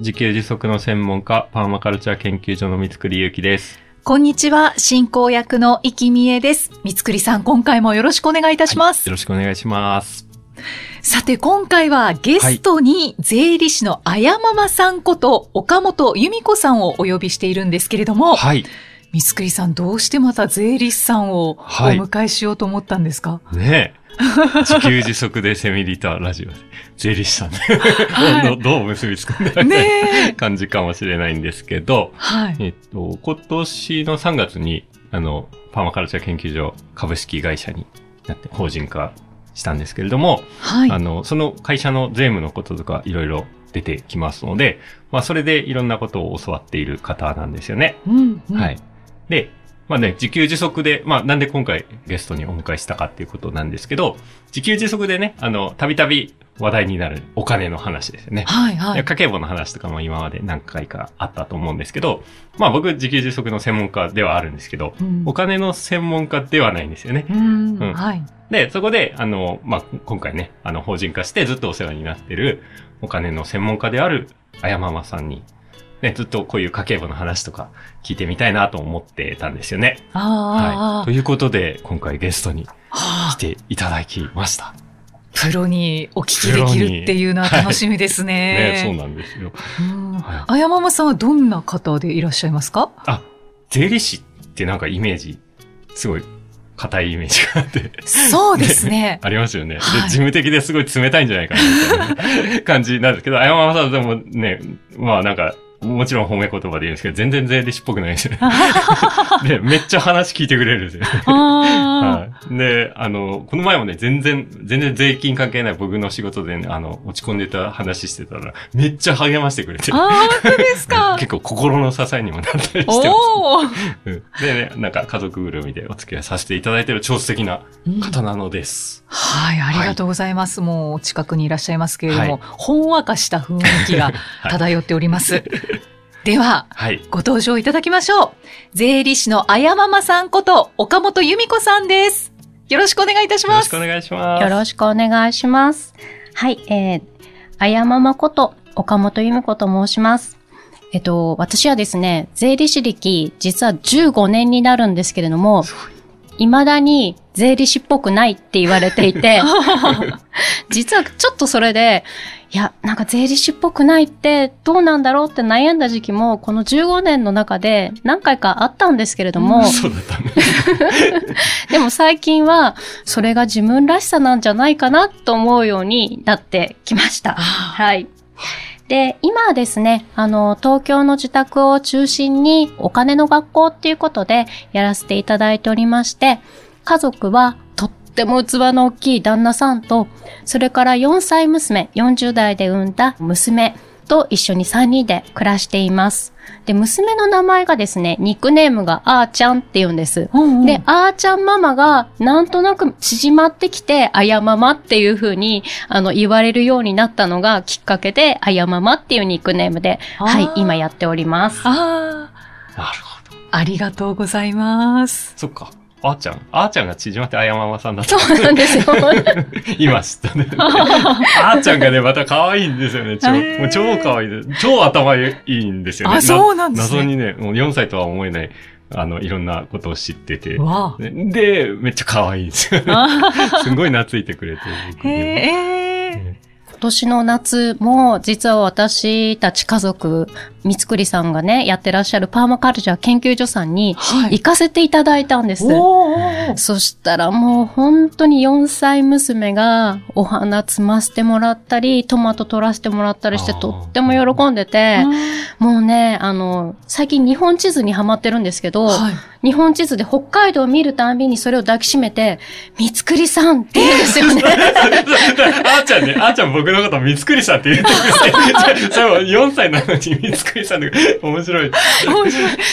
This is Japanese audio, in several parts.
自給自足の専門家、パーマカルチャー研究所の三つくりゆうきです。こんにちは進行役の生きみえです三つくりさん今回もよろしくお願いいたします、よろしくお願いします。さて今回はゲストに税理士のあやままさんこと岡本由美子さんをお呼びしているんですけれども、はい。三つくりさんどうしてまた税理士さんをおはい迎えしようと思ったんですか、ねえ。自給自足でセミリターラジオで、税理士さんで、はいどどう結びつくんだろうね。感じかもしれないんですけど、はい。えっと、今年の3月に、あの、パーマカルチャー研究所株式会社になって法人化したんですけれども、はい。あの、その会社の税務のこととかいろいろ出てきますので、まあ、それでいろんなことを教わっている方なんですよね。うん、うんはい。で、まあね、自給自足で、まあなんで今回ゲストにお迎えしたかっていうことなんですけど、自給自足でね、あの、たびたび話題になるお金の話ですよね。はい、はい。家計簿の話とかも今まで何回かあったと思うんですけど、まあ僕自給自足の専門家ではあるんですけど、うんお金の専門家ではないんですよね。うん、うんはい。で、そこで、あの、まあ、今回ね、あの、法人化してずっとお世話になってるお金の専門家であるあやままさんに、ね、ずっとこういう家計簿の話とか聞いてみたいなと思ってたんですよね。はい。ということで、今回ゲストにはあ来ていただきました。プロにお聞きできるっていうのは楽しみですね。ね、そうなんですよ。あやままさんはどんな方でいらっしゃいますか？あ、税理士ってなんかイメージ、すごい硬いイメージがあって。そうですね。ありますよね。で、はい事務的ですごい冷たいんじゃないかな、みたいな感じなんですけど、あやままさんでもね、まあなんか、もちろん褒め言葉で言うんですけど、全然税理士っぽくないですよね。で、めっちゃ話聞いてくれるんですよ。あはい。で、あの、この前もね、全然、全然税金関係ない僕の仕事でね、あの、落ち込んでた話してたら、めっちゃ励ましてくれてあ、、本当ですか？結構心の支えにもなったりしてます。でね、なんか家族ぐるみでお付き合いさせていただいてる超素敵な方なのです。はい、ありがとうございます。もうお近くにいらっしゃいますけれども、はいほんわかした雰囲気が はい漂っております。では、はい。ご登場いただきましょう。税理士のあやままさんこと岡本由美子さんです。よろしくお願いいたします。よろしくお願いします。よろしくお願いします。はい、えー、あやままこと、岡本由美子と申します。えっと、私はですね、税理士歴、実は15年になるんですけれども、未だに税理士っぽくないって言われていて、実はちょっとそれで、いや、なんか税理士っぽくないってどうなんだろうって悩んだ時期も、この15年の中で何回かあったんですけれども、そうだったね。でも最近は、それが自分らしさなんじゃないかなと思うようになってきました。はい。で、今はですね、あの、東京の自宅を中心にお金の学校っていうことでやらせていただいておりまして、家族はとっても器の大きい旦那さんと、それから4歳娘、40代で産んだ娘と一緒に3人で暮らしています。で、娘の名前がですね、ニックネームがあーちゃんって言うんです。うんうんで、あーちゃんママがなんとなく縮まってきて、あやママっていう風に、あの、言われるようになったのがきっかけで、あやママっていうニックネームで、はい、今やっております。あなるほど。あ、ありがとうございます。そっか。あーちゃん。あーちゃんが縮まってあやままさんだった。そうなんですよ。今知ったね。あーちゃんがね、また可愛いんですよね。超、へーもう超可愛いです。超頭いいんですよね。あそうなんですね謎にね、もう4歳とは思えない、あの、いろんなことを知ってて。わねで、めっちゃ可愛いんですよ。あ。すごい懐いてくれて。僕にもへえ。今年の夏も、実は私たち家族、三つくりさんがね、やってらっしゃるパーマカルチャー研究所さんにはい行かせていただいたんです。おーおーそしたらもう本当に4歳娘がお花摘ませてもらったり、トマト取らせてもらったりしてとっても喜んでて、もうね、あの、最近日本地図にハマってるんですけど、はい。日本地図で北海道を見るたんびにそれを抱きしめて、三つくりさんって言うんですよね。あーちゃんね、あーちゃん僕のこと三つくりさんって言ってくれて、それも4歳なのに三つくりさんで面白い。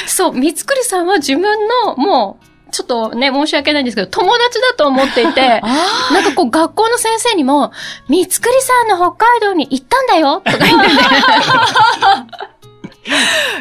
そう、三つくりさんは自分の、もう、ちょっとね、申し訳ないんですけど、友達だと思っていて、あなんかこう学校の先生にも、三つくりさんの北海道に行ったんだよとか言って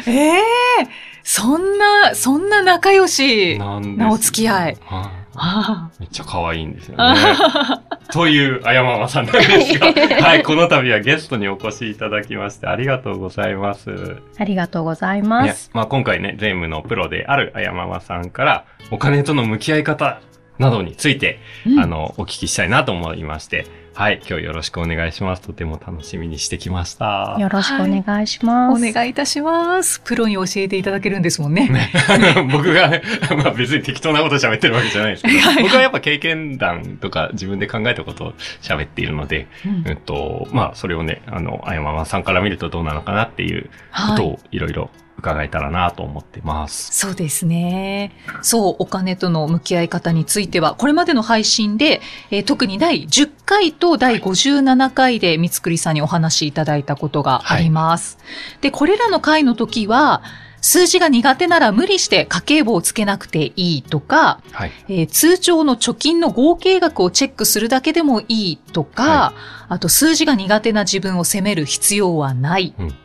ええそんな、そんな仲良しなお付き合い。はいあめっちゃ可愛いんですよね。というあやままさんなんですが、はい、この度はゲストにお越しいただきましてありがとうございます。ありがとうございまねす。まあ、今回ね、税務のプロであるあやままさんから、お金との向き合い方などについて、うんあの、お聞きしたいなと思いまして、はい、今日よろしくお願いします。とても楽しみにしてきました。よろしくお願いします。お願いいたします。プロに教えていただけるんですもんね。ね 僕が、まあ別に適当なこと喋ってるわけじゃないですけど、はいはい僕はやっぱ経験談とか自分で考えたことを喋っているので、うんえっと、まあそれをね、あの、あやままさんから見るとどうなのかなっていうこはい。とをいろいろ伺えたらなと思ってます。そうですね。そう、お金との向き合い方については、これまでの配信で、えー特に第10回と第57回で三つくりさんにお話しいただいたことがあります。で、これらの回の時は、数字が苦手なら無理して家計簿をつけなくていいとか、はい。えー通帳の貯金の合計額をチェックするだけでもいいとか、はあと数字が苦手な自分を責める必要はないうん。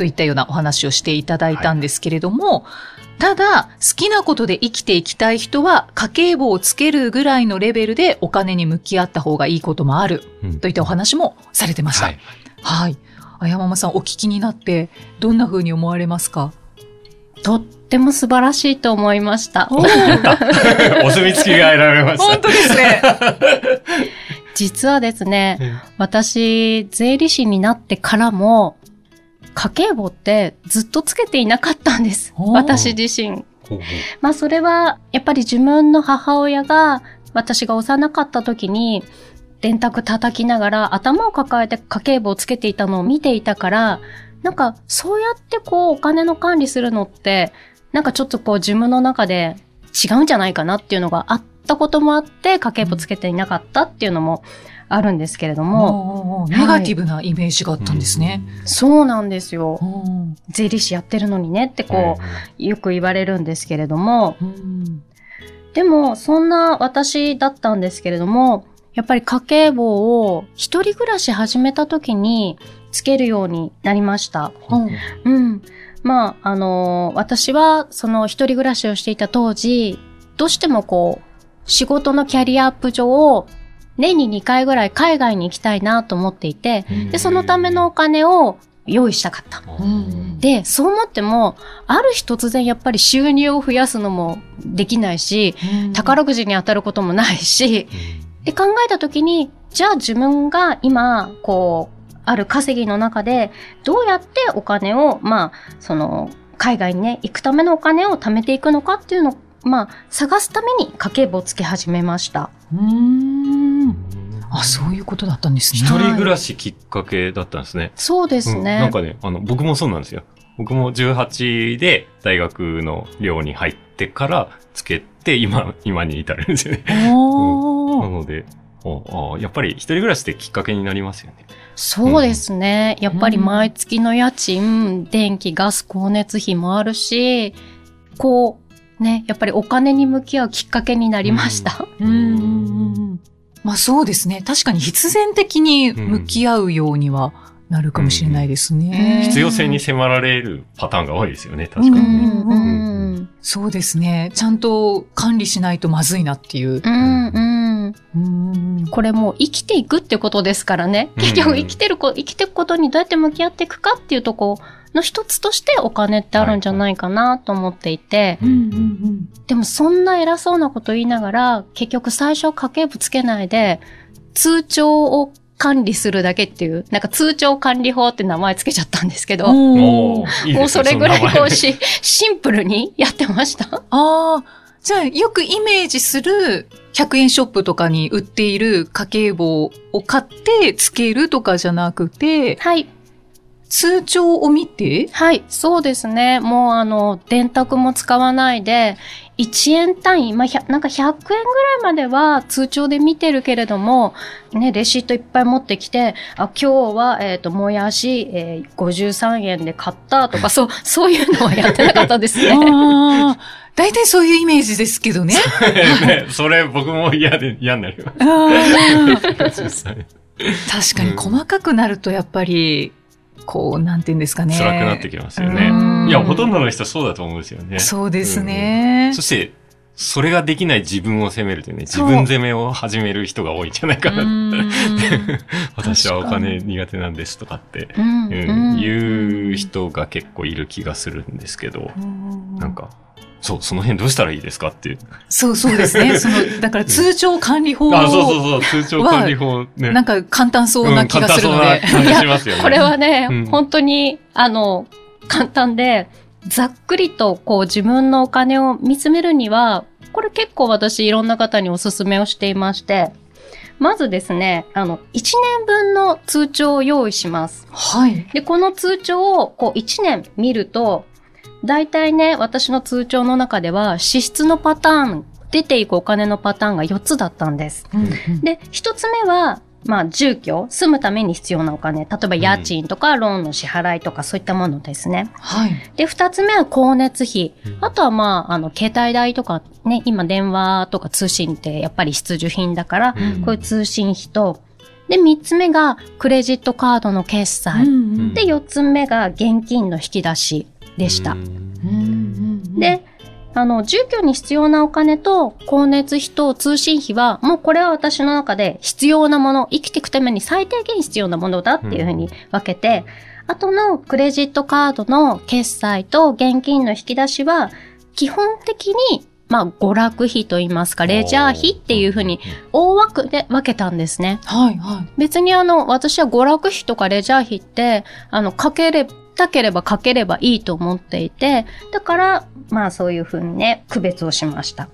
といったようなお話をしていただいたんですけれども、ただ、好きなことで生きていきたい人は、家計簿をつけるぐらいのレベルでお金に向き合った方がいいこともある、うんといったお話もされてました。ははいい。。あやままさん、お聞きになって、どんな風に思われますか？とっても素晴らしいと思いました。お 墨付きが得られました。本当ですね。実はですね、私、税理士になってからも、家計簿ってずっとつけていなかったんです。私自身。まあそれは、やっぱり自分の母親が、私が幼かった時に、電卓叩きながら頭を抱えて家計簿をつけていたのを見ていたから、なんかそうやってこうお金の管理するのって、なんかちょっとこう自分の中で違うんじゃないかなっていうのがあったこともあって、家計簿つけていなかったっていうのもあるんですけれども、ネガティブなイメージがあったんですね。そうなんですよ。税理士やってるのにねってこう、よく言われるんですけれども、うんでも、そんな私だったんですけれども、やっぱり家計簿を一人暮らし始めた時につけるようになりました。うんうん。まあ、あの私はその一人暮らしをしていた当時、どうしてもこう、仕事のキャリアアップ上、年に2回ぐらい海外に行きたいなと思っていて、で、そのためのお金を用意したかった。うん。で、そう思っても、ある日突然やっぱり収入を増やすのもできないし、宝くじに当たることもないし、で考えたときに、じゃあ自分が今、こう、ある稼ぎの中で、どうやってお金を、まあ、その、海外にね、行くためのお金を貯めていくのかっていうのを、まあ、探すために家計簿をつけ始めました。うんあ、そういうことだったんですね。一人暮らしきっかけだったんですね。そうですうんね。なんかね、あの、僕もそうなんですよ。僕も18で大学の寮に入ってからつけて、今、今に至るんですよね。おーなので、ああやっぱり一人暮らしってきっかけになりますよね。そうですね。やっぱり毎月の家賃、電気、ガス、光熱費もあるし、こう、ね、やっぱりお金に向き合うきっかけになりました。うんうんうんまあそうですね。確かに必然的に向き合うようにはなるかもしれないですね。うん必要性に迫られるパターンが多いですよね、確かうにね。ん、うん、そうですね。ちゃんと管理しないとまずいなっていう。うん、うん。うんこれもう生きていくってことですからね。うん結局生きてるこ、生きていくことにどうやって向き合っていくかっていうとこの一つとしてお金ってあるんじゃないかなと思っていて、でもそんな偉そうなこと言いながら、結局最初家計簿つけないで、通帳を管理するだけっていう、なんか通帳管理法って名前つけちゃったんですけど、もうそれぐらいこうし、シンプルにやってました。ああ、じゃあ、よくイメージする100円ショップとかに売っている家計簿を買ってつけるとかじゃなくて、はい。通帳を見て、はい、そうですね。もうあの、電卓も使わないで、1円単位、まあ、ひゃなんか100円ぐらいまでは通帳で見てるけれども、ね、レシートいっぱい持ってきて、あ、今日は、えっ、と、もやし、えー53円で買ったとか、そう、そういうのはやってなかったですね。ああ、大体そういうイメージですけどね。ねそれ僕も嫌で、嫌になるよ。確かに細かくなるとやっぱり、こう、なんて言うんですかね。辛くなってきますようね。んいや、ほとんどの人そうだと思うんですよね。そうですね。そして、それができない自分を責めるというね、自分責めを始める人が多いんじゃないかな。うん 私はお金苦手なんですとかって、うんうん言う人が結構いる気がするんですけど、なんか、そう、その辺どうしたらいいですかっていう。そうそうですね。その、だから通帳管理法あ、そうそうを、そう、通帳管理法ね。なんか簡単そうな気がするので。うん簡単そうな感じしますよね。これはね、うん本当に、あの、簡単で、ざっくりとこう自分のお金を見つめるには、これ結構私いろんな方にお勧めをしていまして、まずですね、あの、1年分の通帳を用意します。はい。で、この通帳をこう1年見ると、大体ね、私の通帳の中では支出のパターン、出ていくお金のパターンが4つだったんです。で、一つ目は、まあ、住居、住むために必要なお金。例えば家賃とか、ローンの支払いとか、そういったものですね。はい。で、二つ目は光熱費うん。あとはまあ、あの、携帯代とかね、今電話とか通信ってやっぱり必需品だから、うんこういう通信費と、で、三つ目がクレジットカードの決済。んで、四つ目が現金の引き出しでした。で、あの、住居に必要なお金と、光熱費と通信費は、もうこれは私の中で必要なもの、生きていくために最低限必要なものだっていうふうに分けて、あとのクレジットカードの決済と現金の引き出しは、基本的に、まあ、娯楽費といいますか、レジャー費っていうふうに大枠で分けたんですね。はい、はい。別にあの、私は娯楽費とかレジャー費って、あの、かけれたければかければいいと思っていて、だから、まあそういうふうにね、区別をしました。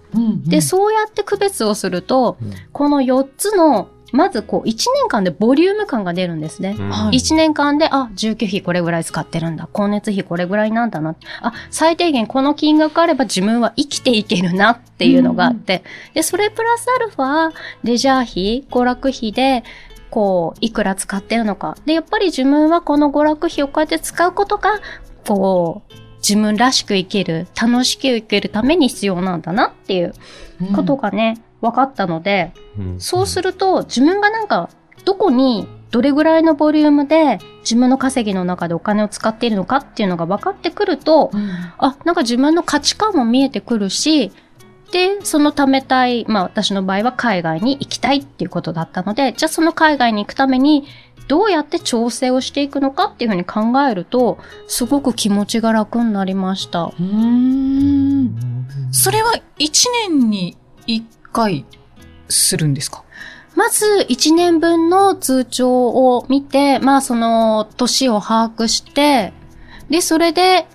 で、そうやって区別をすると、うんこの4つの、まずこう、1年間でボリューム感が出るんですね。うんはい1年間で、あ、住居費これぐらい使ってるんだ。光熱費これぐらいなんだな。あ、最低限この金額あれば自分は生きていけるなっていうのがあって。で、それプラスアルファ、レジャー費、娯楽費で、こう、いくら使ってるのか。で、やっぱり自分はこの娯楽費をこうやって使うことが、こう、自分らしく生きる、楽しく生きるために必要なんだなっていうことがね、分かったので、うんそうすると、自分がなんか、どこに、どれぐらいのボリュームで、自分の稼ぎの中でお金を使っているのかっていうのが分かってくると、うんあ、なんか自分の価値観も見えてくるし、で、その貯めたい、まあ私の場合は海外に行きたいっていうことだったので、じゃあその海外に行くために、どうやって調整をしていくのかっていうふうに考えると、すごく気持ちが楽になりました。うーんそれは1年に1回するんですか？まず、1年分の通帳を見て、まあその、年を把握して、で、それで、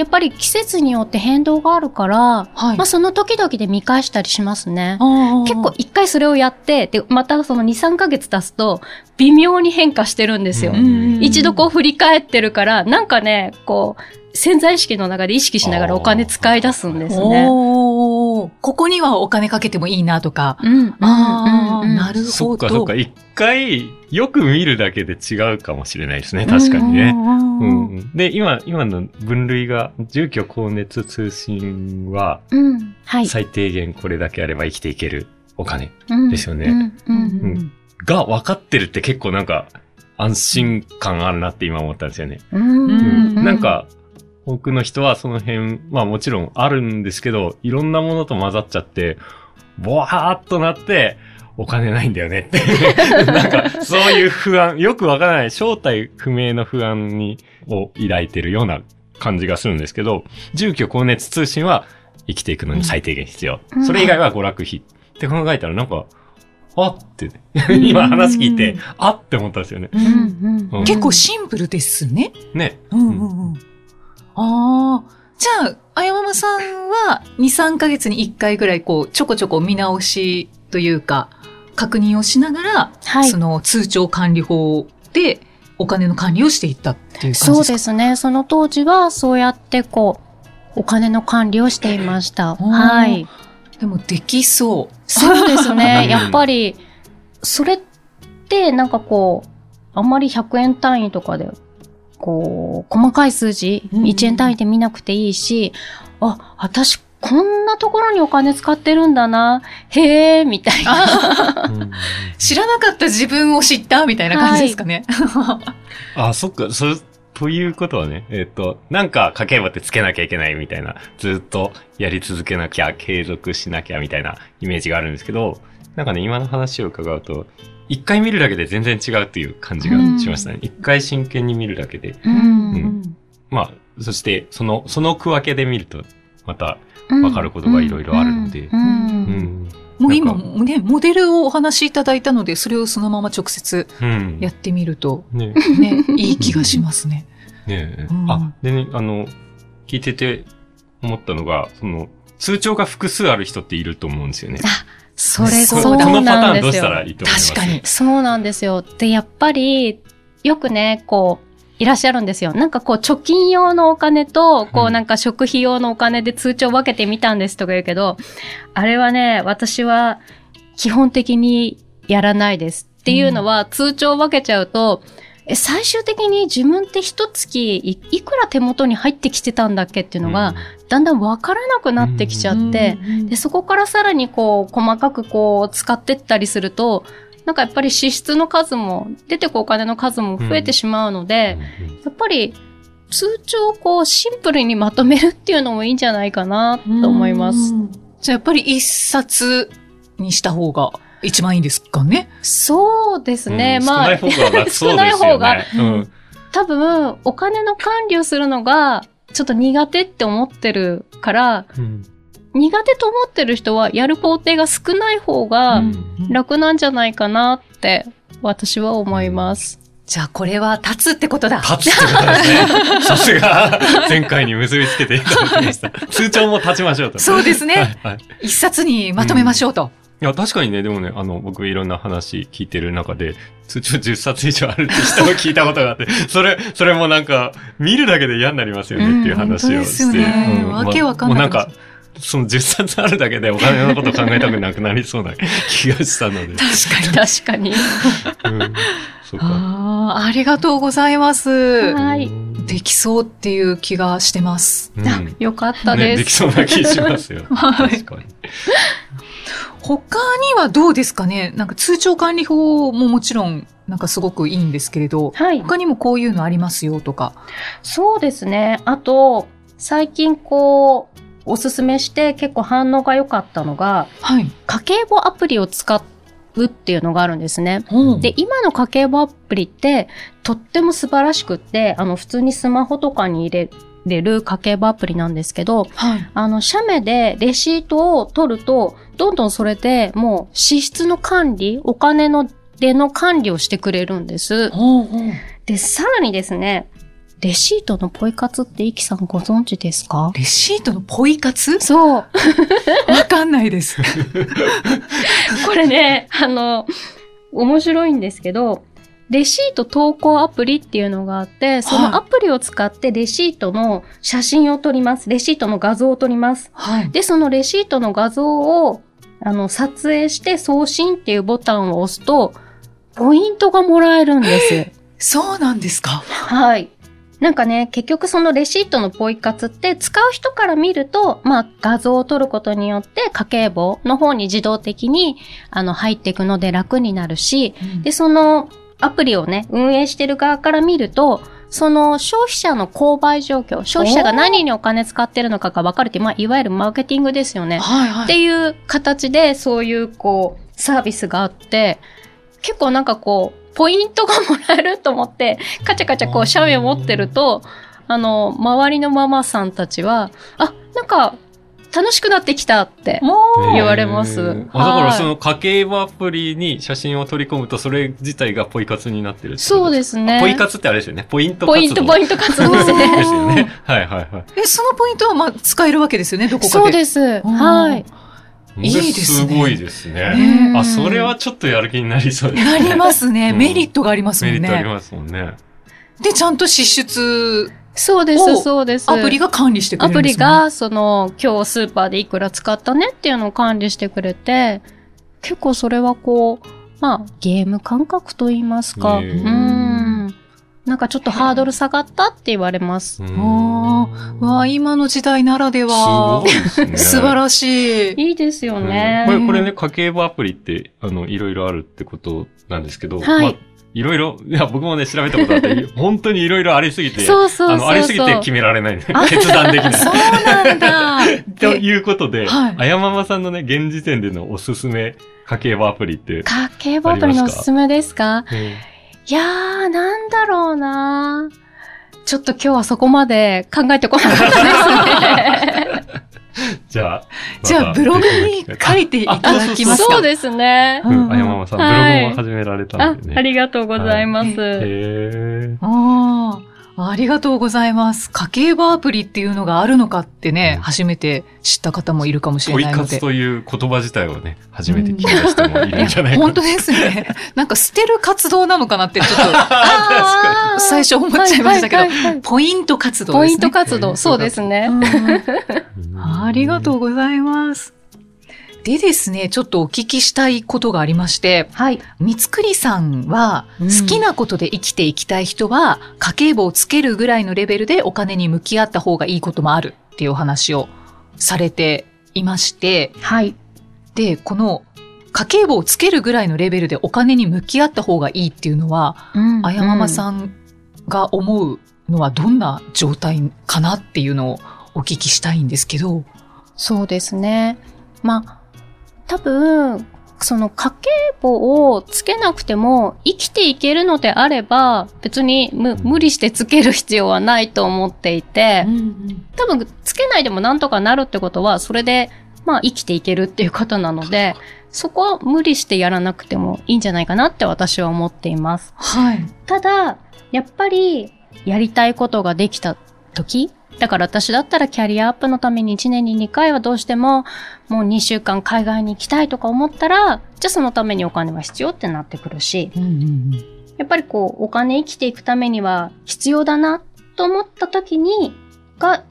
やっぱり季節によって変動があるから、はいまあその時々で見返したりしますね。結結構一回それをやって、で、またその2、3ヶ月経つと、微妙に変化してるんですよ。うん一度こう振り返ってるから、なんかね、こう、潜在意識の中で意識しながらお金使い出すんですね。ここにはお金かけてもいいなとか。うん、うん、ああ、うんうんなるほど。そっかそっか。一回、よく見るだけで違うかもしれないですね。確かにね。うんううんうんん、で、今、今の分類が、住居、光熱、通信は、うん、はい。最低限これだけあれば生きていけるお金うんですよねうん、う。うんんが分かってるって結構なんか、安心感あるなって今思ったんですよね。うんうんなん、か、多くの人はその辺、まあもちろんあるんですけど、いろんなものと混ざっちゃって、ボワーっとなって、お金ないんだよねって。なんか、そういう不安、よくわからない、正体不明の不安に、を抱いてるような感じがするんですけど、住居光熱通信は生きていくのに最低限必要。うんそれ以外は娯楽費。って考えたらなんか、あって、今話聞いて、あって思ったんですよね。結構シンプルですね。ね。うんうんうん。ああ、じゃあ、あやままさんは2、3ヶ月に1回ぐらいこう、ちょこちょこ見直しというか、確認をしながら、はいそ。の通帳管理法でお金の管理をしていったっていう感じですか？そうですね。その当時はそうやってこう、お金の管理をしていました。ーはい。でもできそう。そうですね。うんやっぱり、それってなんかこう、あんまり100円単位とかで、こう、細かい数字、うん。1円単位で見なくていいし、あ、私こんなところにお金使ってるんだな、へえ、みたいな。うん知らなかった自分を知ったみたいな感じですかね。あ、そっか、それ、ということはね、えっ、と、なんか家計簿ってつけなきゃいけないみたいな、ずっとやり続けなきゃ、継続しなきゃみたいなイメージがあるんですけど、なんかね、今の話を伺うと、一回見るだけで全然違うっていう感じがしましたね。一、回真剣に見るだけで。うんうんまあ、そして、その、その区分けで見ると、また、うんわかることがいろいろあるのでうんううんん。もう今、ね、モデルをお話しいただいたので、それをそのまま直接うん。やってみると、ねね、いい気がしますね。ねあ、でね、あの、聞いてて思ったのが、その、通帳が複数ある人っていると思うんですよね。それそうなんですよ。確かに。そうなんですよ。で、やっぱり、よくね、こう、いらっしゃるんですよ。なんかこう、貯金用のお金と、こううんなんか食費用のお金で通帳分けてみたんですとか言うけど、あれはね、私は基本的にやらないです。っていうのは、通帳分けちゃうと、え最終的に自分って一月いいくら手元に入ってきてたんだっけっていうのが、だんだん分からなくなってきちゃって、で、そこからさらにこう、細かくこう、使ってったりすると、なんかやっぱり支出の数も、出てくお金の数も増えてしまうので、やっぱり、通帳をこう、シンプルにまとめるっていうのもいいんじゃないかなと思います。うん。じゃあやっぱり一冊にした方が一番いいんですかね。そうですね。うんまあ、少ない方がね。少ない方がうん。多分、お金の管理をするのが、ちょっと苦手って思ってるから、うん苦手と思ってる人は、やる工程が少ない方がうん楽なんじゃないかなって、私は思います。じゃあこれは立つってことだ。立つってことですね。さすが、前回に結びつけていただきました。通帳も立ちましょうと。そうですね。はいはい。一冊にまとめましょうと。いや、確かにね、でもね、あの、僕いろんな話聞いてる中で、通帳10冊以上あるって人を聞いたことがあって、それ、それもなんか、見るだけで嫌になりますよねっていう話をして。うん本当ですよねわけわかんないもうなんか、その10冊あるだけでお金のこと考えたくなくなりそうな 気がしたので。確かに。確かに。うん。そうか。ああ、ありがとうございます。はいうんできそうっていう気がしてます。うんあよかったね、です。できそうな気しますよ。はい確かに。他にはどうですかね？なんか通帳管理法ももちろんなんかすごくいいんですけれど、はい。他にもこういうのありますよとか。そうですね。あと、最近こう、おすすめして結構反応が良かったのが、はい。家計簿アプリを使うっていうのがあるんですね。うんで、今の家計簿アプリって、とっても素晴らしくって、あの、普通にスマホとかに入れれる家計簿アプリなんですけど、はい。あの、写メでレシートを取ると、どんどんそれでもう支出の管理、お金の出の管理をしてくれるんです。ほうほうで、さらにですね、レシートのポイ活ってイキさんご存知ですか？レシートのポイ活？そう。わかんないです。これね、あの、面白いんですけど、レシート投稿アプリっていうのがあって、そのアプリを使ってレシートの写真を撮ります。レシートの画像を撮ります。はい。で、そのレシートの画像を、あの、撮影して送信っていうボタンを押すと、ポイントがもらえるんです。そうなんですか。はい。なんかね、結局そのレシートのポイ活って使う人から見ると、まあ画像を撮ることによって家計簿の方に自動的にあの入っていくので楽になるし、で、そのアプリをね、運営してる側から見ると、その消費者の購買状況、消費者が何にお金使ってるのかが分かるってまあいわゆるマーケティングですよね。はいはい。っていう形でそういうこうサービスがあって、結構なんかこう、ポイントがもらえると思って、カチャカチャこう、写メを持ってると、あの、周りのママさんたちは、あ、なんか、楽しくなってきたって。もう、言われますあだからその家計簿アプリに写真を取り込むと、それ自体がポイ活になってるってことそうですね。ポイ活ってあれですよね。ポイント活動。ポイント、ポイント活動ですね。ですよね。はいはいはい。え、そのポイントはまあ使えるわけですよね、どこかで。そうです。はい。いいですねすごいですね。ねあ、それはちょっとやる気になりそうですね。なりますね。うんメリットがありますもんメリットありね。ますもんね。で、ちゃんと支出、そうでおす、そうです。アプリが管理してくれアプリるんですもんね。が、その、今日スーパーでいくら使ったねっていうのを管理してくれて、結構それはこう、まあ、ゲーム感覚と言いますか。うん。なんかちょっとハードル下がったって言われます。あーわあ、今の時代ならでは。すごいですね。素晴らしい。いいですよね。これ、これね、家計簿アプリって、あの、いろいろあるってことなんですけど、はいまあ、いろいろ、いや、僕もね、調べたことあって、本当にいろいろありすぎて、そうそう。あの、ありすぎて決められないね。決断できない。そうなんだ。ということで、はいあやままさんのね、現時点でのおすすめ家計簿アプリって、家計簿アプリのおすすめですか？ねいやー、なんだろうなちょっと今日はそこまで考えてこなかったですね。じゃあ、じゃあ、ブログに書いていただきますか。そうですね。うんうん、あやままさん、ブロはい。グも始められたあんでね。ありがとうございます。へー。ああ、ありがとうございます。家計簿アプリっていうのがあるのかってね、うん初めて知った方もいるかもしれポイないので。活という言葉自体をね、初めて聞き出してもいるんじゃないか本当ですね。なんか捨てる活動なのかなってちょっと 最初思っちゃいましたけどはいはいはいはいポイント活動ポインですね。ト活動、そうですね。うんありがとうございます。でですね、ちょっとお聞きしたいことがありまして、はい。三つくりさんはうん好きなことで生きていきたい人は、家計簿をつけるぐらいのレベルでお金に向き合った方がいいこともあるっていうお話をされていまして、はい。で、この家計簿をつけるぐらいのレベルでお金に向き合った方がいいっていうのは、あやままん。さんが思うのはどんな状態かなっていうのをお聞きしたいんですけど。そうですね。まあ、多分、その家計簿をつけなくても生きていけるのであれば、別に無無理してつける必要はないと思っていて、多分つけないでもなんとかなるってことは、それで、まあ生きていけるっていうことなので、そこは無理してやらなくてもいいんじゃないかなって私は思っています。はい。ただ、やっぱり、やりたいことができた時だから私だったらキャリアアップのために1年に2回はどうしても、もう2週間海外に行きたいとか思ったら、じゃあそのためにお金は必要ってなってくるし、やっぱりこう、お金生きていくためには必要だなと思った時に、が、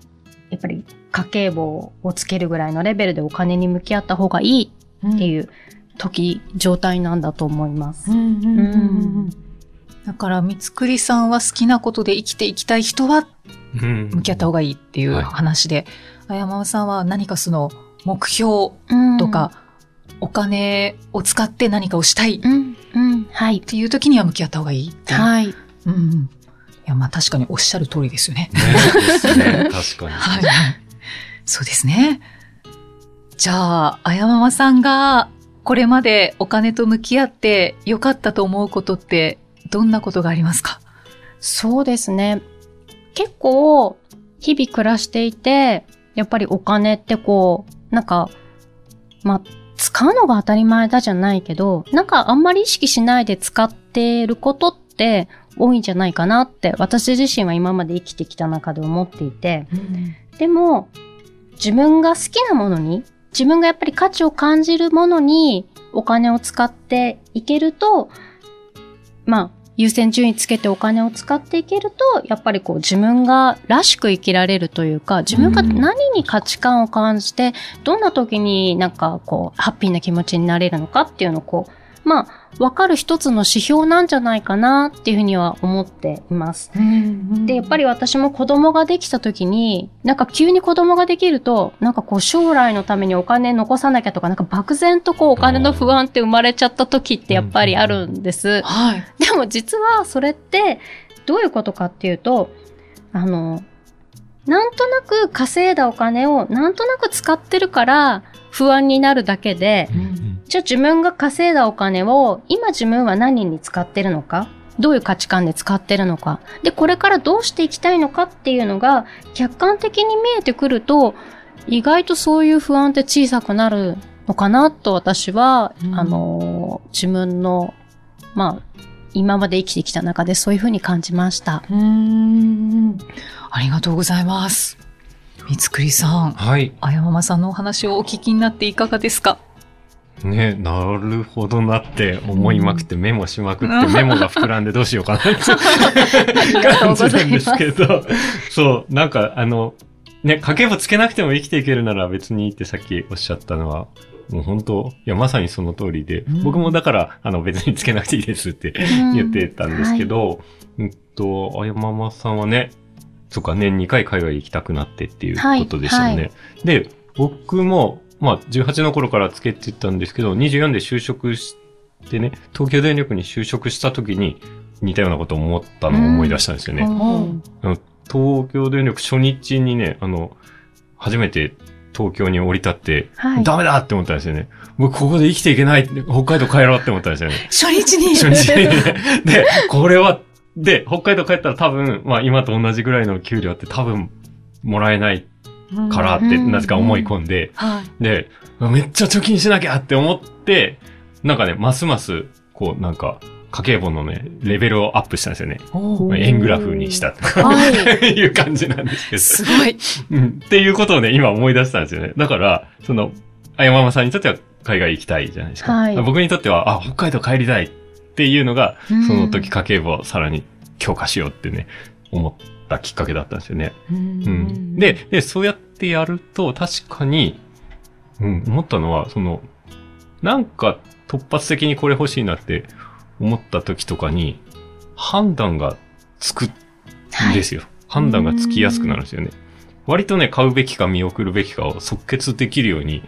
やっぱり家計簿をつけるぐらいのレベルでお金に向き合った方がいいっていう時、状態なんだと思います。んだから、三つくりさんは好きなことで生きていきたい人はうん向き合った方がいいっていうはい話で、あやままさんは何かその目標うんとか、お金を使って何かをしたいっうん、うん、はい。ていう時には向き合った方がいいっていう。はい。うんうん。いや、まあ確かにおっしゃる通りですよね。ねね。確かに。はい。そうですね。じゃあ、あやままさんがこれまでお金と向き合って良かったと思うことってどんなことがありますか？そうですね。結構、日々暮らしていて、やっぱりお金ってこう、なんか、まあ、使うのが当たり前だじゃないけど、なんかあんまり意識しないで使っていることって多いんじゃないかなって、私自身は今まで生きてきた中で思っていて、でも、自分が好きなものに、自分がやっぱり価値を感じるものにお金を使っていけると、まあ、優先順位つけてお金を使っていけると、やっぱりこう自分がらしく生きられるというか、自分が何に価値観を感じて、どんな時になんかこう、ハッピーな気持ちになれるのかっていうのをこう、まあ、わかる一つの指標なんじゃないかなっていうふうには思っています。で、やっぱり私も子供ができた時に、なんか急に子供ができると、なんかこう将来のためにお金残さなきゃとか、なんか漠然とこうお金の不安って生まれちゃった時ってやっぱりあるんです。はい。でも実はそれってどういうことかっていうと、あの、なんとなく稼いだお金をなんとなく使ってるから不安になるだけで、じゃあ自分が稼いだお金を今自分は何に使ってるのか？どういう価値観で使ってるのか？で、これからどうしていきたいのかっていうのが客観的に見えてくると、意外とそういう不安って小さくなるのかなと私は、うん。あの、自分の、まあ、今まで生きてきた中でそういうふうに感じました。うーん。ありがとうございます。三つくりさん、はい。あやままさんのお話をお聞きになっていかがですか？ね、なるほどなって思いまくってメモしまくってメモが膨らんでどうしようかなって感じなんですけど、そう、なんかあの、ね、家計簿つけなくても生きていけるなら別にいいってさっきおっしゃったのは、もう本当、いや、まさにその通りで、うん。僕もだから、あの、別につけなくていいですって言ってたんですけど、うんと、あやままさんはね、そっか、年2回海外行きたくなってっていうことでしたよね。はい。で、僕も、まあ、18の頃からつけてたんですけど、24で就職してね、東京電力に就職した時に似たようなことを思ったのを思い出したんですよね。うん。東京電力初日にね、あの、初めて東京に降り立って、はい。ダメだって思ったんですよね。僕ここで生きていけない北海道帰ろうって思ったんですよね。初日に初日にね。で、これは、で、北海道帰ったら多分、まあ今と同じぐらいの給料って多分もらえないからって、うんなぜか思い込んで、はい。で、めっちゃ貯金しなきゃって思って、なんかね、ますます、こう、なんか、家計簿のね、レベルをアップしたんですよね。円グラフにしたとはい。いう感じなんですけど。すごい。うんっていうことをね、今思い出したんですよね。だから、その、あやままさんにとっては海外行きたいじゃないですか。はい僕にとっては、あ、北海道帰りたいっていうのが、うんその時家計簿をさらに強化しようってね、思ったきっかけだったんですよね。うん。で、で、そうやってやると、確かに、うん、思ったのは、その、なんか突発的にこれ欲しいなって思った時とかに、判断がつくんですよ。判断がつきやすくなるんですよね。割とね、買うべきか見送るべきかを即決できるように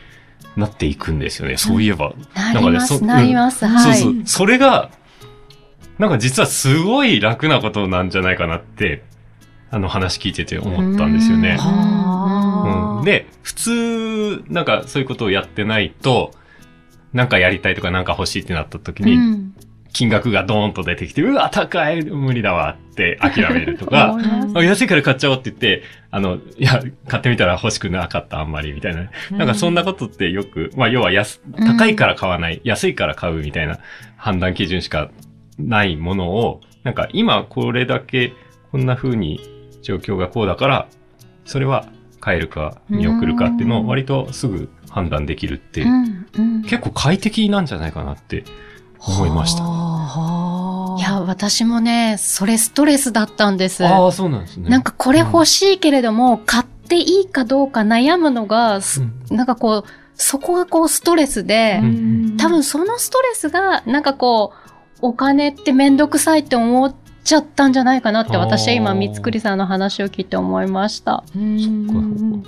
なっていくんですよね。そういえば。なります、なんかねそなります。はい。そうそう。それが、なんか実はすごい楽なことなんじゃないかなって、あの話聞いてて思ったんですよね。はうん、で、普通、なんかそういうことをやってないと、なんかやりたいとかなんか欲しいってなった時に、うん金額がドーンと出てきて、うわ、高い、無理だわって諦めるとか 安いから買っちゃおうって言って、あの、いや、買ってみたら欲しくなかった、あんまり、みたいな。なんかそんなことってよく、まあ要は安、高いから買わない、安いから買うみたいな判断基準しかないものを、なんか今これだけこんな風に状況がこうだから、それは買えるか見送るかっていうのを割とすぐ判断できるって、うん。うん。結構快適なんじゃないかなって思いました。はあいや、私もね、それストレスだったんです。ああ、そうなんですね。なんかこれ欲しいけれども、買っていいかどうか悩むのが、すうんなんかこう、そこがこうストレスで、うん多分そのストレスが、なんかこう、お金ってめんどくさいって思っちゃったんじゃないかなって、私は今、三つくりさんの話を聞いて思いました。うん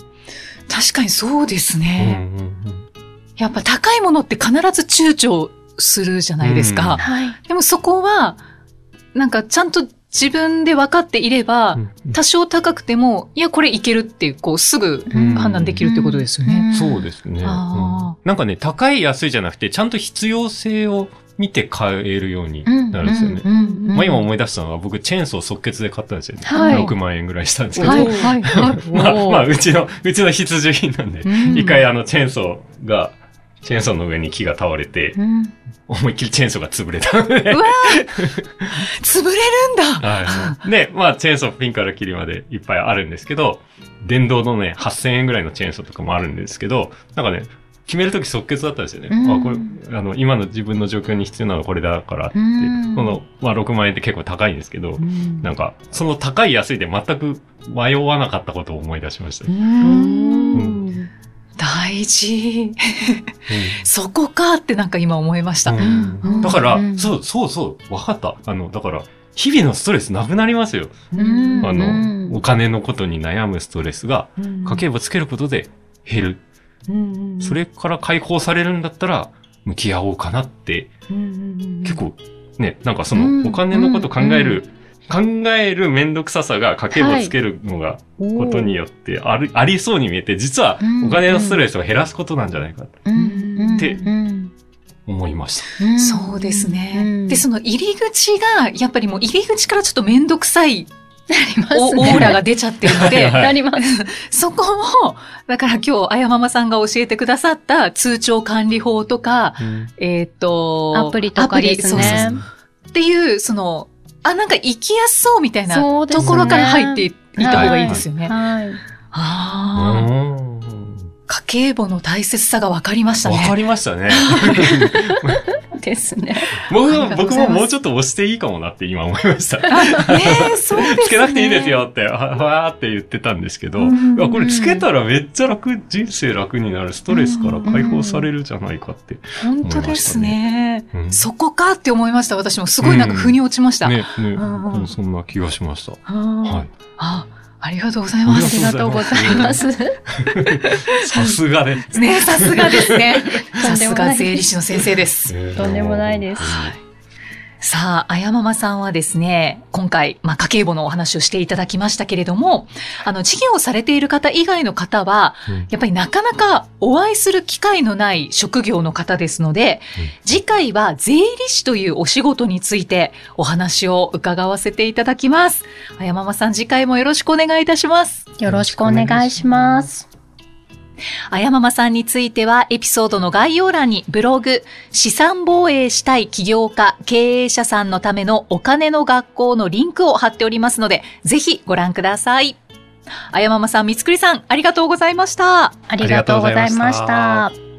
確かにそうですうんね。うんうんやっぱ高いものって必ず躊躇するじゃないですか。はい。でもそこは、なんかちゃんと自分で分かっていれば、うん多少高くても、いや、これいけるっていう、こう、すぐうん判断できるってことですよね。そうですね。あうんなんかね、高い安いじゃなくて、ちゃんと必要性を見て買えるようになるんですよね。うんうんうんまあ今思い出したのは僕チェーンソー即決で買ったんですよね。はい6万円ぐらいしたんですけど。はい、はい、はい。まあ、まあ、うちの、うちの必需品なんで、うん一回あのチェーンソーが、チェーンソーの上に木が倒れて、うん思いっきりチェーンソーが潰れたので、うわ潰れるんだはい。で、まあ、チェーンソーピンからキリまでいっぱいあるんですけど、電動のね、8000円ぐらいのチェーンソーとかもあるんですけど、なんかね、決めるとき即決だったんですよね。うんあ、これ、あの、今の自分の状況に必要なのはこれだからって。うんその、まあ、6万円って結構高いんですけど、なんか、その高い安いで全く迷わなかったことを思い出しました。ううんん大事。そこかってなんか今思いました。うん。うん。だから、うん。そう、そうそう、わかった。あの、だから、日々のストレスなくなりますよ。うん。あの、うんお金のことに悩むストレスが、家計簿つけることで減る。それから解放されるんだったら、向き合おうかなって、結構、ね、なんかそうん。の、お金のこと考える、考えるめんどくささが家計簿つけるのが、ことによってある、ありそうに見えて、実はうんお金のストレスを減らすことなんじゃないかとうんってうん思いました。うんそうですね。うんで、その入り口が、やっぱりもう入り口からちょっとめんどくさい りますオね。オーラが出ちゃってるので、はいなります。そこも、だから今日、あやままさんが教えてくださった通帳管理法とか、えっ、と、アプリとかですね。アプリそうそうそうっていう、その、あ、なんか生きやすそうみたいなところから入っていった方がいいですよね。はい。ああ、うん家計簿の大切さが分かりましたね。わかりましたね。ですね。僕も僕ももうちょっと押していいかもなって今思いました。ねえ、そうですね。つけなくていいですよって、はわーって言ってたんですけど、うんこれつけたらめっちゃ楽、人生楽になる、ストレスから解放されるじゃないかって。本当ですね。うんそこかって思いました。私もすごいなんか腑に落ちました。ね、ね、うんうんうんそんな気がしました。はい。あ、ありがとうございまあす。りがとうございます。さすがです。ねさすがですね。さすが税理士の先生です。とんでもないですさあ、あやままさんはですね、今回、まあ、家計簿のお話をしていただきましたけれども、あの、事業をされている方以外の方は、うんやっぱりなかなかお会いする機会のない職業の方ですので、次回は税理士というお仕事についてお話を伺わせていただきます。あやままさん、次回もよろしくお願いいたします。よろしくお願いします。あやままさんについてはエピソードの概要欄にブログ、資産防衛したい起業家、経営者さんのためのお金の学校のリンクを貼っておりますので、ぜひご覧ください。あやままさん、みつくりさん、ありがとうございました。ありがとうございました。